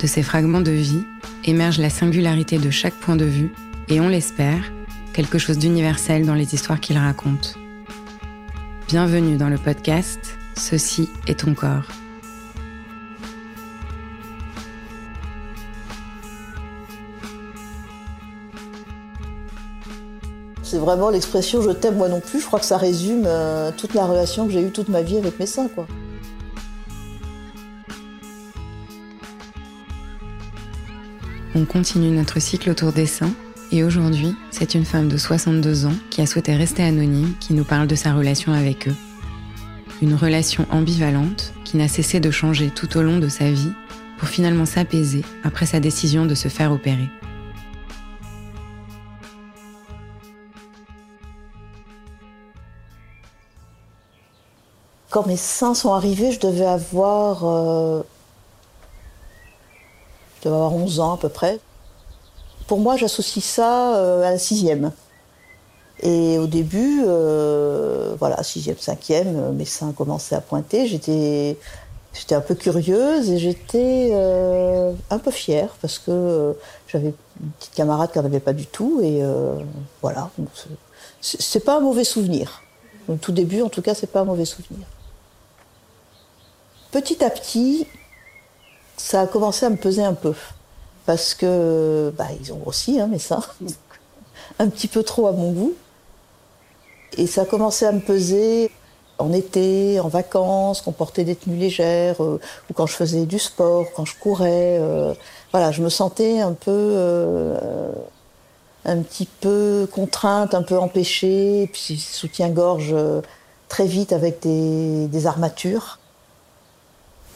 De ces fragments de vie, émerge la singularité de chaque point de vue et on l'espère, quelque chose d'universel dans les histoires qu'il raconte. Bienvenue dans le podcast Ceci est ton corps. C'est vraiment l'expression je t'aime moi non plus. Je crois que ça résume euh, toute la relation que j'ai eue toute ma vie avec mes seins. On continue notre cycle autour des seins et aujourd'hui, c'est une femme de 62 ans qui a souhaité rester anonyme qui nous parle de sa relation avec eux. Une relation ambivalente qui n'a cessé de changer tout au long de sa vie pour finalement s'apaiser après sa décision de se faire opérer. Quand mes seins sont arrivés, je devais avoir euh, je devais avoir 11 ans à peu près. Pour moi, j'associe ça euh, à la sixième. Et au début, euh, voilà, sixième, cinquième, euh, mes seins commençaient à pointer. J'étais, j'étais un peu curieuse et j'étais un peu fière parce que j'avais une petite camarade qui n'en avait pas du tout. Et voilà, c'est pas un mauvais souvenir. Au tout début, en tout cas, c'est pas un mauvais souvenir. Petit à petit, ça a commencé à me peser un peu. Parce que, bah, ils ont grossi, hein, mes seins. un petit peu trop à mon goût. Et ça a commencé à me peser en été, en vacances, quand on portait des tenues légères, euh, ou quand je faisais du sport, quand je courais. Euh, voilà, je me sentais un peu, euh, un petit peu contrainte, un peu empêchée, puis soutien-gorge très vite avec des armatures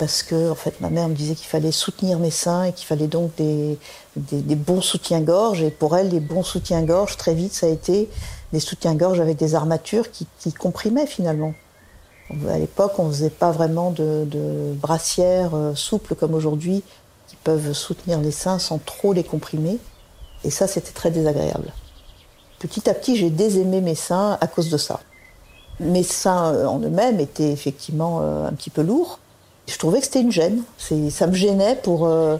parce que en fait ma mère me disait qu'il fallait soutenir mes seins et qu'il fallait donc des, bons soutiens-gorge et pour elle les bons soutiens-gorge très vite ça a été des soutiens-gorge avec des armatures qui, comprimaient finalement. À l'époque on faisait pas vraiment de, brassières euh, souples comme aujourd'hui qui peuvent soutenir les seins sans trop les comprimer et ça c'était très désagréable. Petit à petit j'ai désaimé mes seins à cause de ça. Mes seins euh, en eux-mêmes étaient effectivement euh, un petit peu lourds je trouvais que c'était une gêne. Ça me gênait pour. Euh,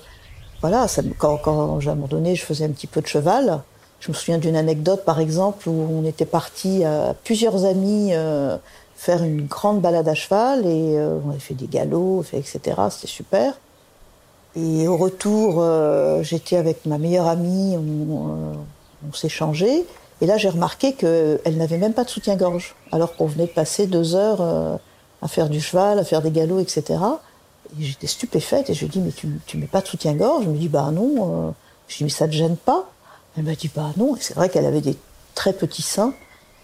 voilà, quand, quand à un je faisais un petit peu de cheval. Je me souviens d'une anecdote, par exemple, où on était parti à plusieurs amis euh, faire une grande balade à cheval et euh, on a fait des galops, etc. C'était super. Et au retour, euh, j'étais avec ma meilleure amie, on, on s'est changé. Et là, j'ai remarqué qu'elle n'avait même pas de soutien-gorge, alors qu'on venait de passer deux heures à faire du cheval, à faire des galops, etc. Et j'étais stupéfaite et je lui dit, mais tu, tu mets pas de soutien-gorge? Elle me dit, bah non. Je lui dit, mais ça te gêne pas? Elle m'a dit, bah non. Et c'est vrai qu'elle avait des très petits seins.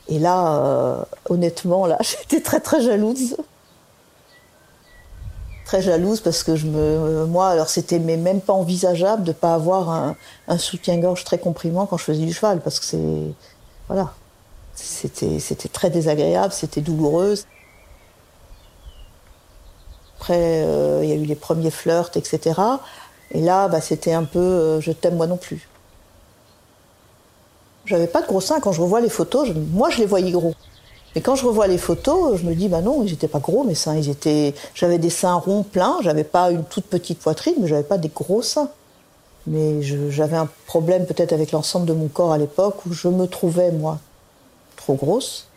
Et là, euh, honnêtement, là, j'étais très très jalouse. Très jalouse parce que je me, moi, alors c'était même pas envisageable de pas avoir un, un soutien-gorge très comprimant quand je faisais du cheval parce que c'est, voilà, c'était c'était très désagréable, c'était douloureuse. Après, euh, il y a eu les premiers flirts, etc. Et là, bah, c'était un peu, euh, je t'aime moi non plus. J'avais pas de gros seins. Quand je revois les photos, moi, je les voyais gros. Mais quand je revois les photos, je me dis, bah non, ils n'étaient pas gros, mes seins. Ils étaient... J'avais des seins ronds, pleins. J'avais pas une toute petite poitrine, mais j'avais pas des gros seins. Mais j'avais un problème peut-être avec l'ensemble de mon corps à l'époque où je me trouvais, moi, trop grosse.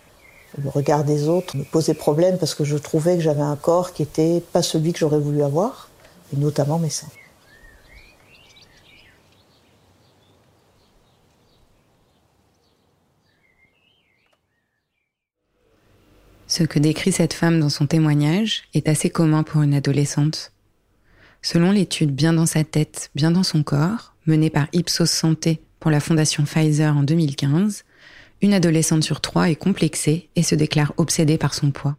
Le regard des autres me posait problème parce que je trouvais que j'avais un corps qui n'était pas celui que j'aurais voulu avoir, et notamment mes seins. Ce que décrit cette femme dans son témoignage est assez commun pour une adolescente. Selon l'étude Bien dans sa tête, bien dans son corps, menée par Ipsos Santé pour la fondation Pfizer en 2015, une adolescente sur trois est complexée et se déclare obsédée par son poids.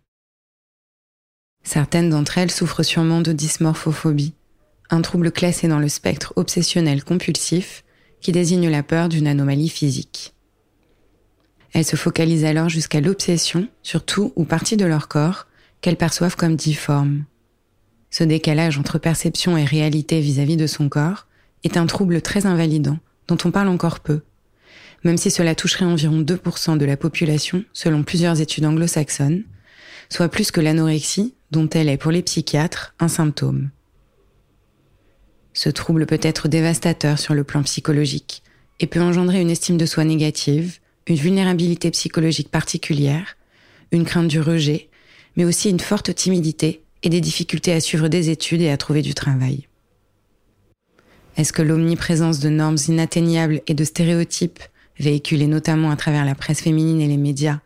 Certaines d'entre elles souffrent sûrement de dysmorphophobie, un trouble classé dans le spectre obsessionnel compulsif qui désigne la peur d'une anomalie physique. Elles se focalisent alors jusqu'à l'obsession sur tout ou partie de leur corps qu'elles perçoivent comme difforme. Ce décalage entre perception et réalité vis-à-vis de son corps est un trouble très invalidant dont on parle encore peu, même si cela toucherait environ 2% de la population selon plusieurs études anglo-saxonnes, soit plus que l'anorexie dont elle est pour les psychiatres un symptôme. Ce trouble peut être dévastateur sur le plan psychologique et peut engendrer une estime de soi négative, une vulnérabilité psychologique particulière, une crainte du rejet, mais aussi une forte timidité et des difficultés à suivre des études et à trouver du travail. Est-ce que l'omniprésence de normes inatteignables et de stéréotypes, véhiculés notamment à travers la presse féminine et les médias,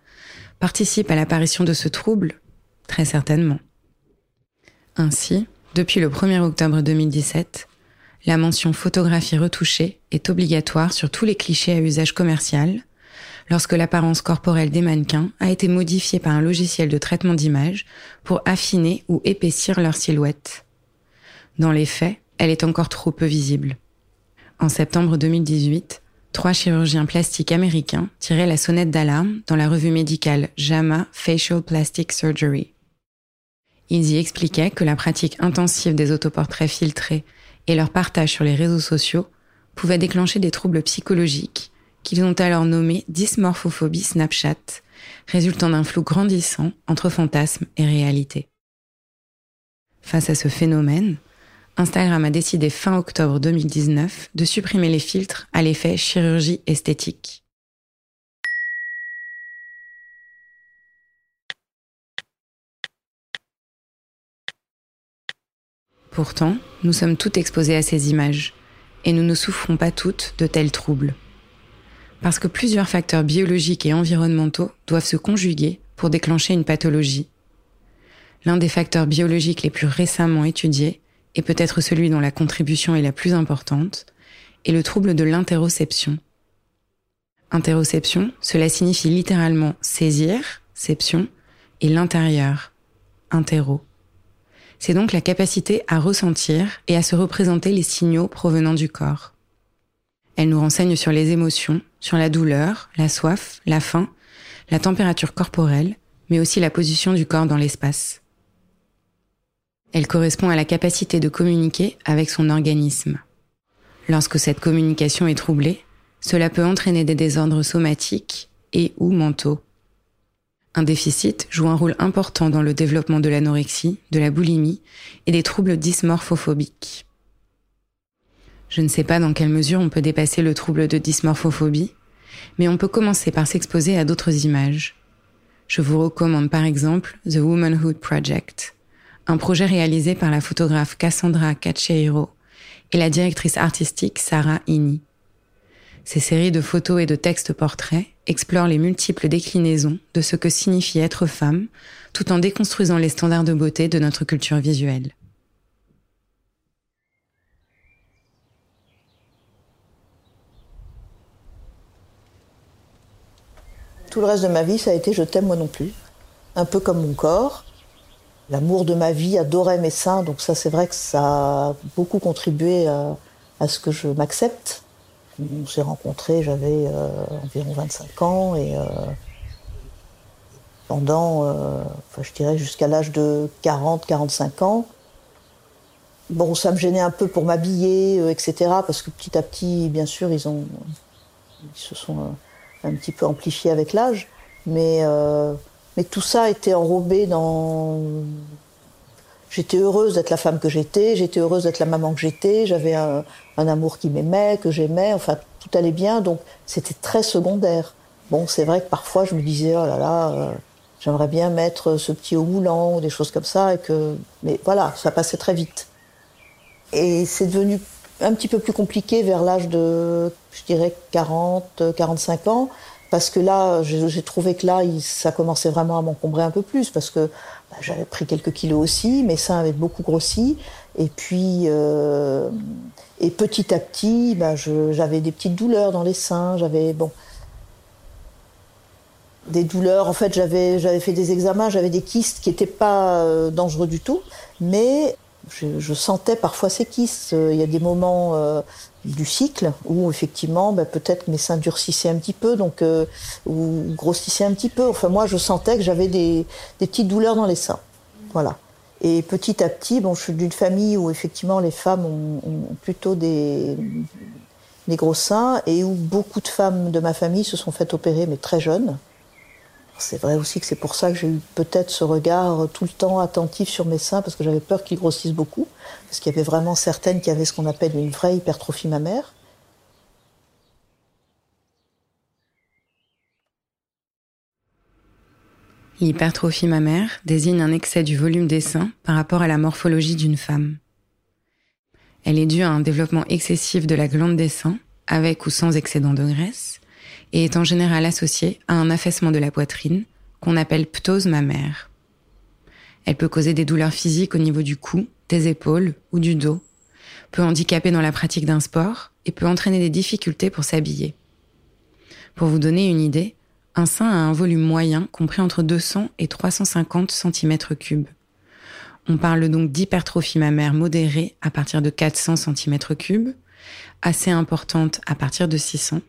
participe à l'apparition de ce trouble Très certainement. Ainsi, depuis le 1er octobre 2017, la mention photographie retouchée est obligatoire sur tous les clichés à usage commercial, lorsque l'apparence corporelle des mannequins a été modifiée par un logiciel de traitement d'image pour affiner ou épaissir leur silhouette. Dans les faits, elle est encore trop peu visible. En septembre 2018, trois chirurgiens plastiques américains tiraient la sonnette d'alarme dans la revue médicale JAMA Facial Plastic Surgery. Ils y expliquaient que la pratique intensive des autoportraits filtrés et leur partage sur les réseaux sociaux pouvaient déclencher des troubles psychologiques qu'ils ont alors nommé dysmorphophobie Snapchat, résultant d'un flou grandissant entre fantasme et réalité. Face à ce phénomène, Instagram a décidé fin octobre 2019 de supprimer les filtres à l'effet chirurgie esthétique. Pourtant, nous sommes toutes exposées à ces images, et nous ne souffrons pas toutes de tels troubles parce que plusieurs facteurs biologiques et environnementaux doivent se conjuguer pour déclencher une pathologie. L'un des facteurs biologiques les plus récemment étudiés, et peut-être celui dont la contribution est la plus importante, est le trouble de l'interoception. Interoception, cela signifie littéralement saisir, ception, et l'intérieur, interro. C'est donc la capacité à ressentir et à se représenter les signaux provenant du corps. Elle nous renseigne sur les émotions, sur la douleur, la soif, la faim, la température corporelle, mais aussi la position du corps dans l'espace. Elle correspond à la capacité de communiquer avec son organisme. Lorsque cette communication est troublée, cela peut entraîner des désordres somatiques et ou mentaux. Un déficit joue un rôle important dans le développement de l'anorexie, de la boulimie et des troubles dysmorphophobiques. Je ne sais pas dans quelle mesure on peut dépasser le trouble de dysmorphophobie, mais on peut commencer par s'exposer à d'autres images. Je vous recommande par exemple The Womanhood Project, un projet réalisé par la photographe Cassandra Cacheiro et la directrice artistique Sarah Ini. Ces séries de photos et de textes portraits explorent les multiples déclinaisons de ce que signifie être femme, tout en déconstruisant les standards de beauté de notre culture visuelle. Tout le reste de ma vie, ça a été je t'aime moi non plus. Un peu comme mon corps. L'amour de ma vie adorait mes seins, donc ça c'est vrai que ça a beaucoup contribué à, ce que je m'accepte. On s'est rencontrés, j'avais euh, environ 25 ans et euh, pendant, euh, enfin, je dirais jusqu'à l'âge de 40-45 ans, bon, ça me gênait un peu pour m'habiller, etc. Parce que petit à petit, bien sûr, ils ont, ils se sont un petit peu amplifiés avec l'âge, mais mais tout ça était enrobé dans. J'étais heureuse d'être la femme que j'étais, j'étais heureuse d'être la maman que j'étais, j'avais un, amour qui m'aimait, que j'aimais, enfin tout allait bien, donc c'était très secondaire. Bon, c'est vrai que parfois je me disais, oh là là, euh, j'aimerais bien mettre ce petit haut moulant ou des choses comme ça, et que... mais voilà, ça passait très vite. Et c'est devenu un petit peu plus compliqué vers l'âge de, je dirais, 40, 45 ans, parce que là, j'ai trouvé que là, ça commençait vraiment à m'encombrer un peu plus, parce que bah, j'avais pris quelques kilos aussi, mes seins avaient beaucoup grossi, et puis, euh, et petit à petit, bah, j'avais des petites douleurs dans les seins, j'avais, bon, des douleurs, en fait, j'avais fait des examens, j'avais des kystes qui n'étaient pas euh, dangereux du tout, mais je, sentais parfois ces kystes. Il y a des moments euh, du cycle où effectivement ben, peut-être mes seins durcissaient un petit peu donc euh, ou grossissaient un petit peu. Enfin moi je sentais que j'avais des, petites douleurs dans les seins. Voilà. Et petit à petit bon je suis d'une famille où effectivement les femmes ont, plutôt des des gros seins et où beaucoup de femmes de ma famille se sont faites opérer mais très jeunes c'est vrai aussi que c'est pour ça que j'ai eu peut-être ce regard tout le temps attentif sur mes seins, parce que j'avais peur qu'ils grossissent beaucoup, parce qu'il y avait vraiment certaines qui avaient ce qu'on appelle une vraie hypertrophie mammaire. L'hypertrophie mammaire désigne un excès du volume des seins par rapport à la morphologie d'une femme. Elle est due à un développement excessif de la glande des seins, avec ou sans excédent de graisse, et est en général associée à un affaissement de la poitrine qu'on appelle ptose mammaire. Elle peut causer des douleurs physiques au niveau du cou, des épaules ou du dos, peut handicaper dans la pratique d'un sport et peut entraîner des difficultés pour s'habiller. Pour vous donner une idée, un sein a un volume moyen compris entre 200 et 350 cm3. On parle donc d'hypertrophie mammaire modérée à partir de 400 cm3, assez importante à partir de 600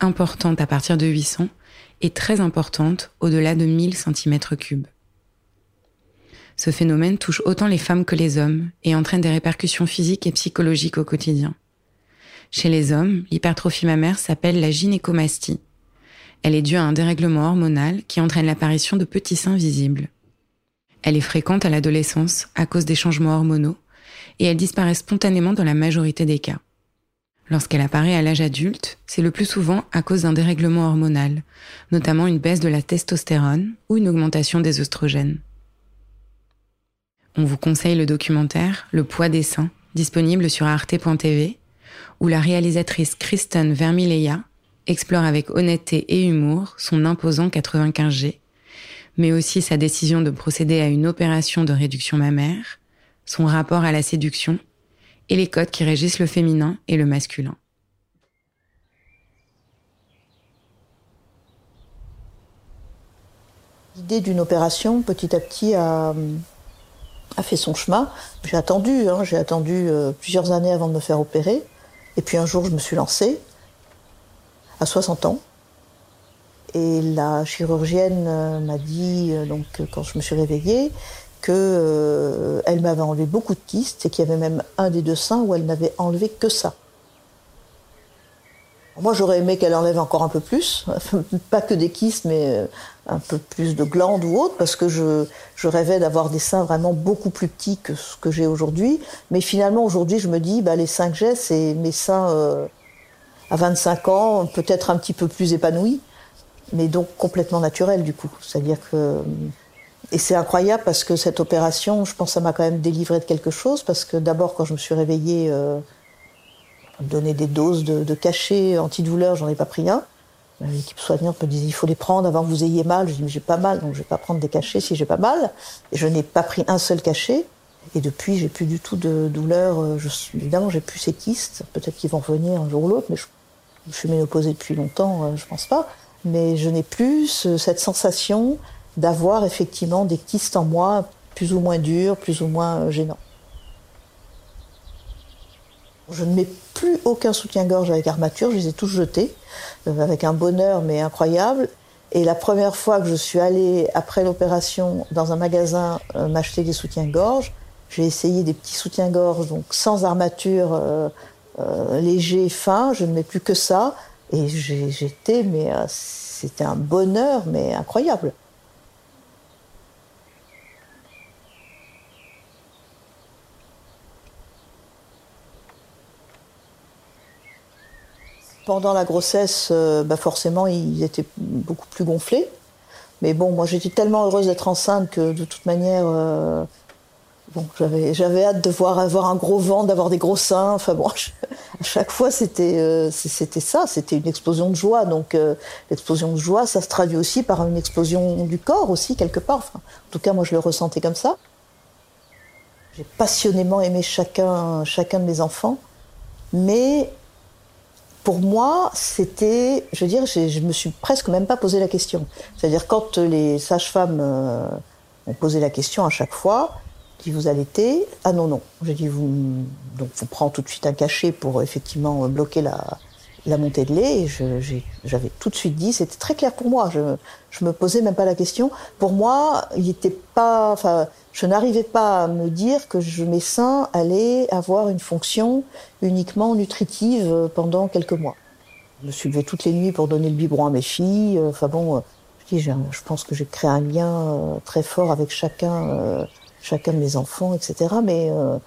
importante à partir de 800 et très importante au-delà de 1000 cm3. Ce phénomène touche autant les femmes que les hommes et entraîne des répercussions physiques et psychologiques au quotidien. Chez les hommes, l'hypertrophie mammaire s'appelle la gynécomastie. Elle est due à un dérèglement hormonal qui entraîne l'apparition de petits seins visibles. Elle est fréquente à l'adolescence à cause des changements hormonaux et elle disparaît spontanément dans la majorité des cas. Lorsqu'elle apparaît à l'âge adulte, c'est le plus souvent à cause d'un dérèglement hormonal, notamment une baisse de la testostérone ou une augmentation des oestrogènes. On vous conseille le documentaire Le poids des seins, disponible sur arte.tv, où la réalisatrice Kristen Vermileya explore avec honnêteté et humour son imposant 95G, mais aussi sa décision de procéder à une opération de réduction mammaire, son rapport à la séduction et les codes qui régissent le féminin et le masculin. L'idée d'une opération, petit à petit, a, fait son chemin. J'ai attendu, hein, j'ai attendu euh, plusieurs années avant de me faire opérer. Et puis un jour, je me suis lancée, à 60 ans. Et la chirurgienne euh, m'a dit, euh, donc, quand je me suis réveillée, qu'elle euh, m'avait enlevé beaucoup de kystes et qu'il y avait même un des deux seins où elle n'avait enlevé que ça. Moi, j'aurais aimé qu'elle enlève encore un peu plus, pas que des kystes, mais euh, un peu plus de glandes ou autre, parce que je, rêvais d'avoir des seins vraiment beaucoup plus petits que ce que j'ai aujourd'hui. Mais finalement, aujourd'hui, je me dis, bah, les seins que j'ai, c'est mes seins euh, à 25 ans, peut-être un petit peu plus épanouis. mais donc complètement naturel du coup. C'est-à-dire que et c'est incroyable parce que cette opération, je pense, ça m'a quand même délivré de quelque chose parce que d'abord quand je me suis réveillée, euh, on me donnait des doses de, de cachets antidouleurs, j'en ai pas pris un. L'équipe soignante me disait il faut les prendre avant que vous ayez mal. Je dis mais j'ai pas mal donc je vais pas prendre des cachets si j'ai pas mal. Et je n'ai pas pris un seul cachet. Et depuis j'ai plus du tout de douleur. Euh, je, évidemment j'ai plus ces kystes. Peut-être qu'ils vont revenir un jour ou l'autre, mais je, suis ménopausée depuis longtemps, euh, je pense pas mais je n'ai plus cette sensation d'avoir effectivement des kystes en moi plus ou moins durs, plus ou moins euh, gênants. Je ne mets plus aucun soutien-gorge avec armature, je les ai tous jetés, euh, avec un bonheur mais incroyable. Et la première fois que je suis allée, après l'opération, dans un magasin euh, m'acheter des soutiens-gorge, j'ai essayé des petits soutiens-gorge, donc sans armature, euh, légers, fins, je ne mets plus que ça. Et j'étais, mais euh, c'était un bonheur, mais incroyable. Pendant la grossesse, euh, bah forcément, ils étaient beaucoup plus gonflés. Mais bon, moi, j'étais tellement heureuse d'être enceinte que de toute manière, euh, Bon, j'avais, j'avais hâte de voir avoir un gros vent, d'avoir des gros seins. Enfin bon, à chaque fois c'était, euh, c'était ça, c'était une explosion de joie. Donc l'explosion de joie, ça se traduit aussi par une explosion du corps aussi quelque part. Enfin, en tout cas, moi je le ressentais comme ça. J'ai passionnément aimé chacun, chacun de mes enfants, mais pour moi, c'était, je veux dire, je me suis presque même pas posé la question. C'est-à-dire quand les sages-femmes euh, ont posé la question à chaque fois, qui vous allaitez Ah non, non. J'ai dit, vous, donc, vous prend tout de suite un cachet pour effectivement bloquer la, la montée de lait. J'avais tout de suite dit, c'était très clair pour moi. Je, je me posais même pas la question. Pour moi, il était pas, enfin, je n'arrivais pas à me dire que je, mes seins allaient avoir une fonction uniquement nutritive pendant quelques mois. Je me suis levée toutes les nuits pour donner le biberon à mes filles. Enfin bon, je, dis, je pense que j'ai créé un lien euh, très fort avec chacun euh, chacun de mes enfants, etc. Mais euh,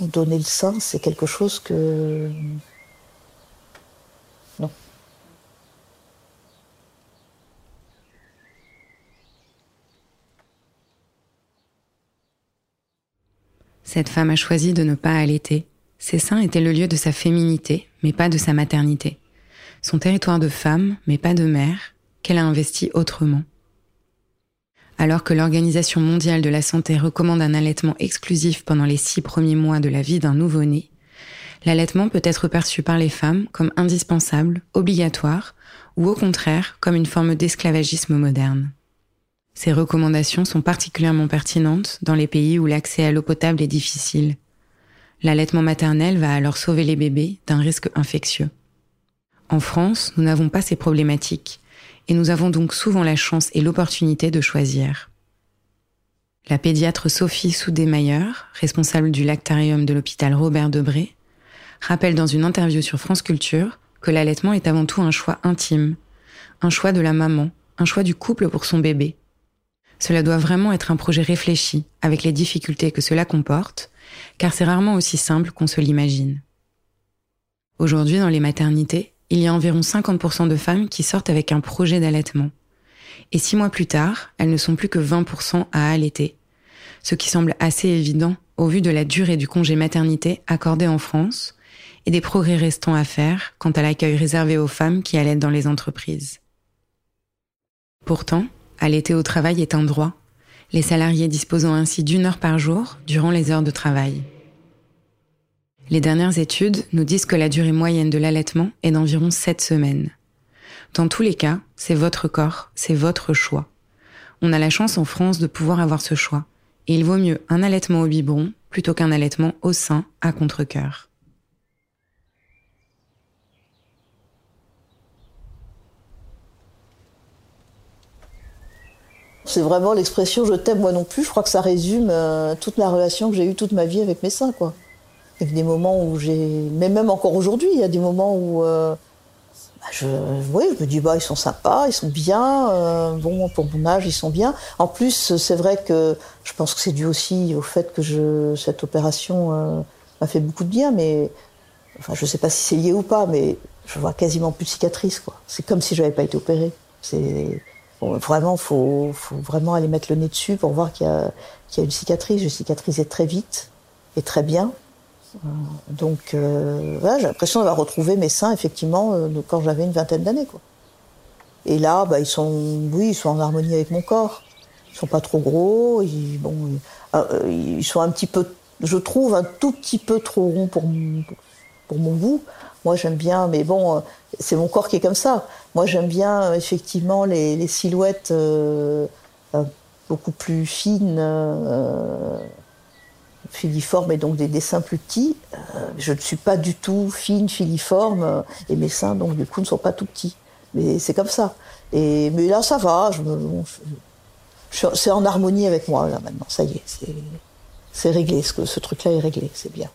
donner le sein, c'est quelque chose que... Cette femme a choisi de ne pas allaiter. Ses seins étaient le lieu de sa féminité, mais pas de sa maternité. Son territoire de femme, mais pas de mère, qu'elle a investi autrement. Alors que l'Organisation mondiale de la santé recommande un allaitement exclusif pendant les six premiers mois de la vie d'un nouveau-né, l'allaitement peut être perçu par les femmes comme indispensable, obligatoire, ou au contraire comme une forme d'esclavagisme moderne. Ces recommandations sont particulièrement pertinentes dans les pays où l'accès à l'eau potable est difficile. L'allaitement maternel va alors sauver les bébés d'un risque infectieux. En France, nous n'avons pas ces problématiques, et nous avons donc souvent la chance et l'opportunité de choisir. La pédiatre Sophie Soudé-Mayer, responsable du lactarium de l'hôpital Robert Debré, rappelle dans une interview sur France Culture que l'allaitement est avant tout un choix intime, un choix de la maman, un choix du couple pour son bébé. Cela doit vraiment être un projet réfléchi, avec les difficultés que cela comporte, car c'est rarement aussi simple qu'on se l'imagine. Aujourd'hui, dans les maternités, il y a environ 50% de femmes qui sortent avec un projet d'allaitement. Et six mois plus tard, elles ne sont plus que 20% à allaiter. Ce qui semble assez évident au vu de la durée du congé maternité accordé en France et des progrès restants à faire quant à l'accueil réservé aux femmes qui allaitent dans les entreprises. Pourtant, allaiter au travail est un droit, les salariés disposant ainsi d'une heure par jour durant les heures de travail. Les dernières études nous disent que la durée moyenne de l'allaitement est d'environ 7 semaines. Dans tous les cas, c'est votre corps, c'est votre choix. On a la chance en France de pouvoir avoir ce choix, et il vaut mieux un allaitement au biberon plutôt qu'un allaitement au sein à contre-cœur. C'est vraiment l'expression je t'aime moi non plus. Je crois que ça résume euh, toute la relation que j'ai eue toute ma vie avec mes seins, quoi. Il y a des moments où j'ai, mais même encore aujourd'hui, il y a des moments où euh, bah, je, oui, je me dis bah ils sont sympas, ils sont bien, euh, bon pour mon âge ils sont bien. En plus c'est vrai que je pense que c'est dû aussi au fait que cette opération m'a fait beaucoup de bien, mais enfin je sais pas si c'est lié ou pas, mais je vois quasiment plus de cicatrices. Quoi. C'est comme si je n'avais pas été opérée. Vraiment, faut, faut vraiment aller mettre le nez dessus pour voir qu'il y, a, une cicatrice. Je cicatrisais très vite et très bien. Euh, donc, euh, j'ai l'impression d'avoir retrouvé mes seins effectivement euh, quand j'avais une vingtaine d'années. Quoi. Et là, bah, ils sont, oui, ils sont en harmonie avec mon corps. Ils sont pas trop gros. Ils, bon, ils sont un petit peu, je trouve, un tout petit peu trop ronds pour, pour mon goût. Moi, j'aime bien, mais bon, c'est mon corps qui est comme ça. Moi, j'aime bien effectivement les, silhouettes beaucoup plus fines filiforme et donc des dessins plus petits. Euh, je ne suis pas du tout fine, filiforme, euh, et mes seins, donc du coup, ne sont pas tout petits. Mais c'est comme ça. Et, mais là, ça va. c'est en harmonie avec moi, là, maintenant. Ça y est, c'est réglé. Ce truc-là est réglé, c'est bien.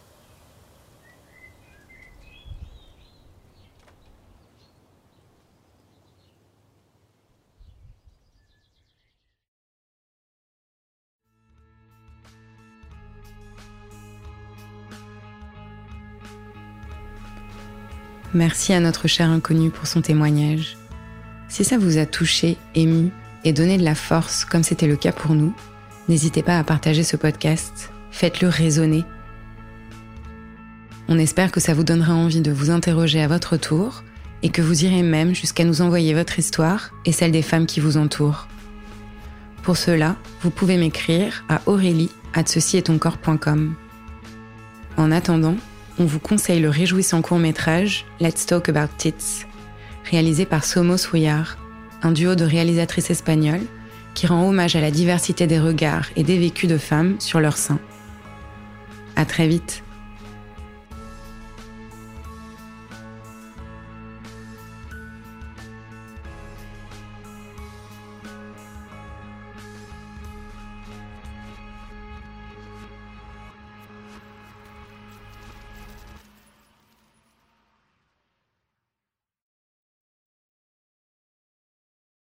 Merci à notre cher inconnu pour son témoignage. Si ça vous a touché, ému et donné de la force, comme c'était le cas pour nous, n'hésitez pas à partager ce podcast. Faites-le résonner. On espère que ça vous donnera envie de vous interroger à votre tour et que vous irez même jusqu'à nous envoyer votre histoire et celle des femmes qui vous entourent. Pour cela, vous pouvez m'écrire à aurélie at En attendant, on vous conseille le réjouissant court-métrage Let's Talk About Tits, réalisé par Somos Rouillard, un duo de réalisatrices espagnoles qui rend hommage à la diversité des regards et des vécus de femmes sur leur sein. À très vite!